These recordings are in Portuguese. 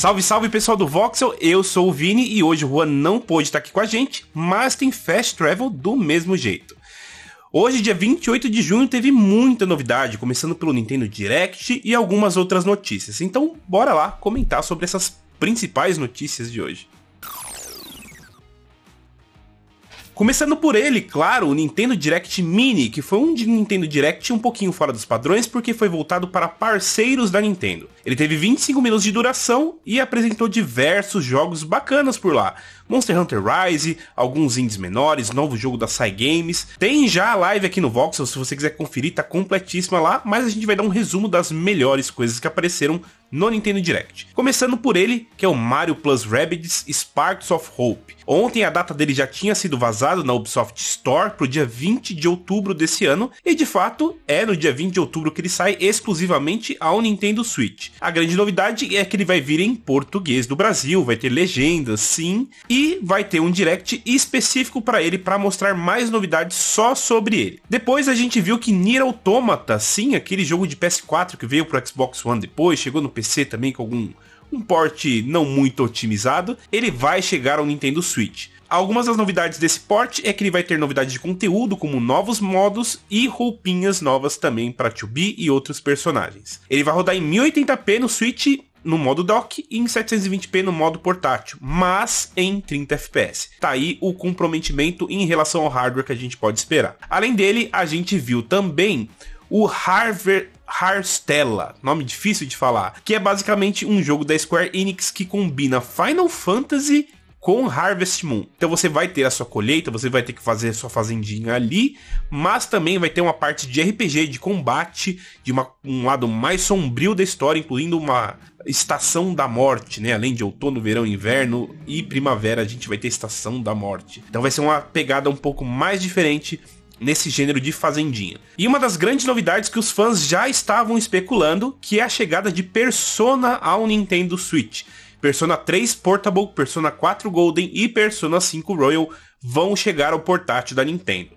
Salve, salve pessoal do Voxel, eu sou o Vini e hoje o Juan não pôde estar aqui com a gente, mas tem Fast Travel do mesmo jeito. Hoje, dia 28 de junho, teve muita novidade, começando pelo Nintendo Direct e algumas outras notícias. Então, bora lá comentar sobre essas principais notícias de hoje. Começando por ele, claro, o Nintendo Direct Mini, que foi um Nintendo Direct um pouquinho fora dos padrões porque foi voltado para parceiros da Nintendo. Ele teve 25 minutos de duração e apresentou diversos jogos bacanas por lá. Monster Hunter Rise, alguns indies menores, novo jogo da Cygames. Tem já a live aqui no Voxel, se você quiser conferir, tá completíssima lá, mas a gente vai dar um resumo das melhores coisas que apareceram no Nintendo Direct. Começando por ele, que é o Mario Plus Rabbids Sparks of Hope. Ontem a data dele já tinha sido vazado na Ubisoft Store pro dia 20 de outubro desse ano, e de fato é no dia 20 de outubro que ele sai exclusivamente ao Nintendo Switch. A grande novidade é que ele vai vir em português do Brasil, vai ter legendas, sim, e vai ter um direct específico para ele para mostrar mais novidades só sobre ele. Depois a gente viu que Nier Automata, sim, aquele jogo de PS4 que veio pro Xbox One depois, chegou no PC também com algum um port não muito otimizado, ele vai chegar ao Nintendo Switch. Algumas das novidades desse port é que ele vai ter novidades de conteúdo, como novos modos e roupinhas novas também para 2B e outros personagens. Ele vai rodar em 1080p no Switch no modo dock e em 720p no modo portátil, mas em 30 fps. Tá aí o comprometimento em relação ao hardware que a gente pode esperar. Além dele, a gente viu também o Harvard Harstella, nome difícil de falar, que é basicamente um jogo da Square Enix que combina Final Fantasy com Harvest Moon. Então você vai ter a sua colheita, você vai ter que fazer a sua fazendinha ali, mas também vai ter uma parte de RPG, de combate, de uma, um lado mais sombrio da história, incluindo uma estação da morte, né? Além de outono, verão, inverno e primavera, a gente vai ter estação da morte. Então vai ser uma pegada um pouco mais diferente nesse gênero de fazendinha. E uma das grandes novidades que os fãs já estavam especulando, que é a chegada de Persona ao Nintendo Switch. Persona 3 Portable, Persona 4 Golden e Persona 5 Royal vão chegar ao portátil da Nintendo.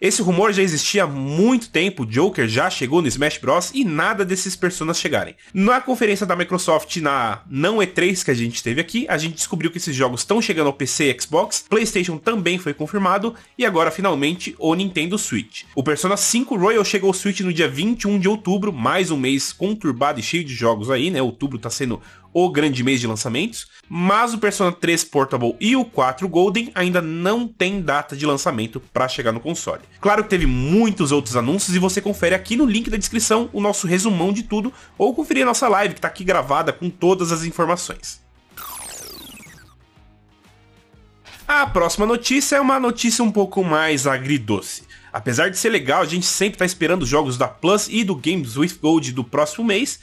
Esse rumor já existia há muito tempo, Joker já chegou no Smash Bros e nada desses personas chegarem. Na conferência da Microsoft na não E3 que a gente teve aqui, a gente descobriu que esses jogos estão chegando ao PC e Xbox, PlayStation também foi confirmado e agora finalmente o Nintendo Switch. O Persona 5 Royal chegou ao Switch no dia 21 de outubro, mais um mês conturbado e cheio de jogos aí, né? Outubro tá sendo o grande mês de lançamentos, mas o Persona 3 Portable e o 4 Golden ainda não tem data de lançamento para chegar no console. Claro que teve muitos outros anúncios e você confere aqui no link da descrição o nosso resumão de tudo ou conferir a nossa live que está aqui gravada com todas as informações. A próxima notícia é uma notícia um pouco mais agridoce. Apesar de ser legal, a gente sempre está esperando os jogos da Plus e do Games with Gold do próximo mês,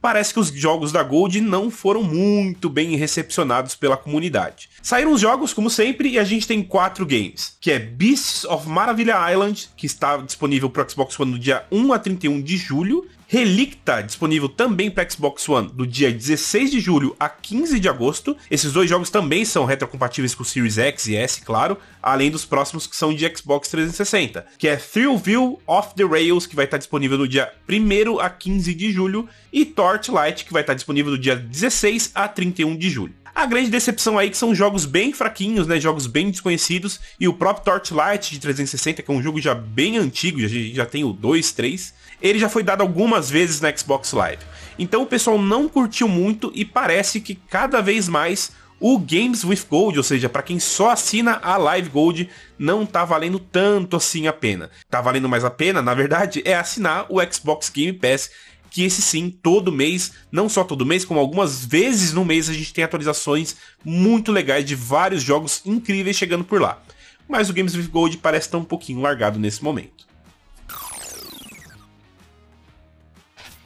parece que os jogos da Gold não foram muito bem recepcionados pela comunidade. Saíram os jogos, como sempre, e a gente tem quatro games, que é Beasts of Maravilha Island, que está disponível para Xbox One no dia 1 a 31 de julho, Relicta, disponível também para Xbox One do dia 16 de julho a 15 de agosto. Esses dois jogos também são retrocompatíveis com o Series X e S, claro, além dos próximos que são de Xbox 360, que é Thrillville Off the Rails, que vai estar disponível do dia 1 a 15 de julho, e Torchlight, que vai estar disponível do dia 16 a 31 de julho. A grande decepção aí que são jogos bem fraquinhos, né? Jogos bem desconhecidos. E o próprio Torchlight de 360, que é um jogo já bem antigo, já, já tem o 2, 3 ele já foi dado algumas vezes na Xbox Live. Então o pessoal não curtiu muito e parece que cada vez mais o Games with Gold, ou seja, para quem só assina a Live Gold, não tá valendo tanto assim a pena. Tá valendo mais a pena, na verdade, é assinar o Xbox Game Pass, que esse sim, todo mês, não só todo mês, como algumas vezes no mês a gente tem atualizações muito legais de vários jogos incríveis chegando por lá. Mas o Games with Gold parece estar um pouquinho largado nesse momento.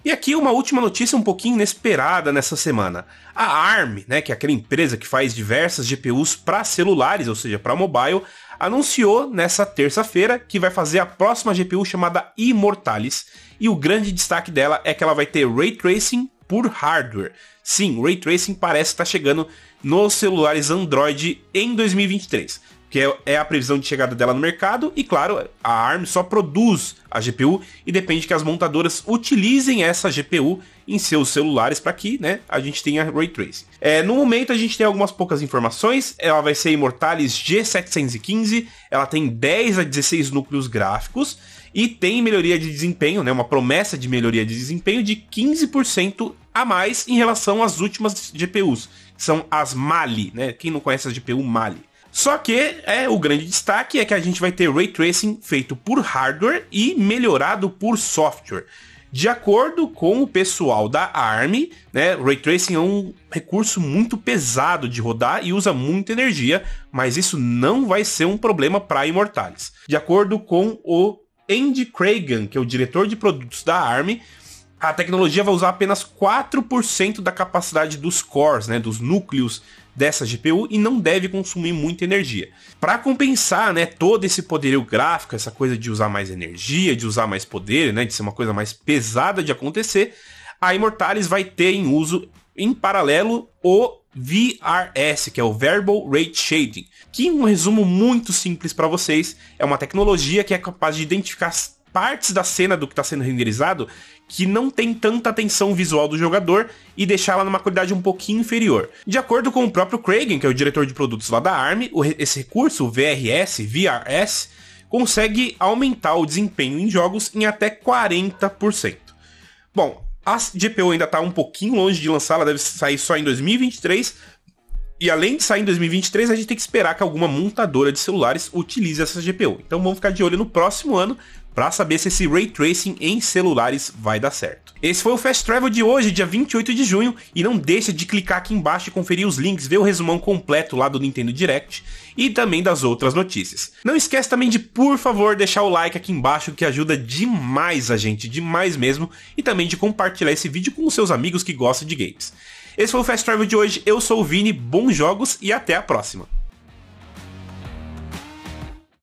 E aqui uma última notícia um pouquinho inesperada nessa semana. A ARM, né, que é aquela empresa que faz diversas GPUs para celulares, ou seja, para mobile, anunciou nessa terça-feira que vai fazer a próxima GPU chamada Immortalis, e o grande destaque dela é que ela vai ter ray tracing por hardware. Sim, ray tracing parece estar chegando nos celulares Android em 2023 que é, é a previsão de chegada dela no mercado, e claro, a ARM só produz a GPU e depende que as montadoras utilizem essa GPU em seus celulares para que né, a gente tenha Ray Tracing. É, no momento a gente tem algumas poucas informações, ela vai ser Immortalis G715, ela tem 10 a 16 núcleos gráficos e tem melhoria de desempenho, né, uma promessa de melhoria de desempenho de 15% a mais em relação às últimas GPUs, que são as Mali, né? Quem não conhece a GPU Mali. Só que é o grande destaque é que a gente vai ter ray tracing feito por hardware e melhorado por software. De acordo com o pessoal da ARM, né, Ray Tracing é um recurso muito pesado de rodar e usa muita energia, mas isso não vai ser um problema para Immortalis. De acordo com o Andy Cragen, que é o diretor de produtos da ARM, a tecnologia vai usar apenas 4% da capacidade dos cores, né, dos núcleos dessa GPU e não deve consumir muita energia. Para compensar, né, todo esse poderio gráfico, essa coisa de usar mais energia, de usar mais poder, né, de ser uma coisa mais pesada de acontecer, a Immortalis vai ter em uso em paralelo o VRS, que é o Variable Rate Shading, que um resumo muito simples para vocês, é uma tecnologia que é capaz de identificar partes da cena do que está sendo renderizado que não tem tanta atenção visual do jogador e deixá-la numa qualidade um pouquinho inferior. De acordo com o próprio Cragen, que é o diretor de produtos lá da ARM, esse recurso, o VRS, VRS, consegue aumentar o desempenho em jogos em até 40%. Bom, a GPU ainda está um pouquinho longe de lançar, ela deve sair só em 2023, e além de sair em 2023, a gente tem que esperar que alguma montadora de celulares utilize essa GPU. Então vamos ficar de olho no próximo ano para saber se esse Ray Tracing em celulares vai dar certo. Esse foi o Fast Travel de hoje, dia 28 de junho, e não deixa de clicar aqui embaixo e conferir os links, ver o resumão completo lá do Nintendo Direct e também das outras notícias. Não esquece também de, por favor, deixar o like aqui embaixo que ajuda demais a gente, demais mesmo, e também de compartilhar esse vídeo com os seus amigos que gostam de games. Esse foi o Fast Travel de hoje, eu sou o Vini, bons jogos e até a próxima.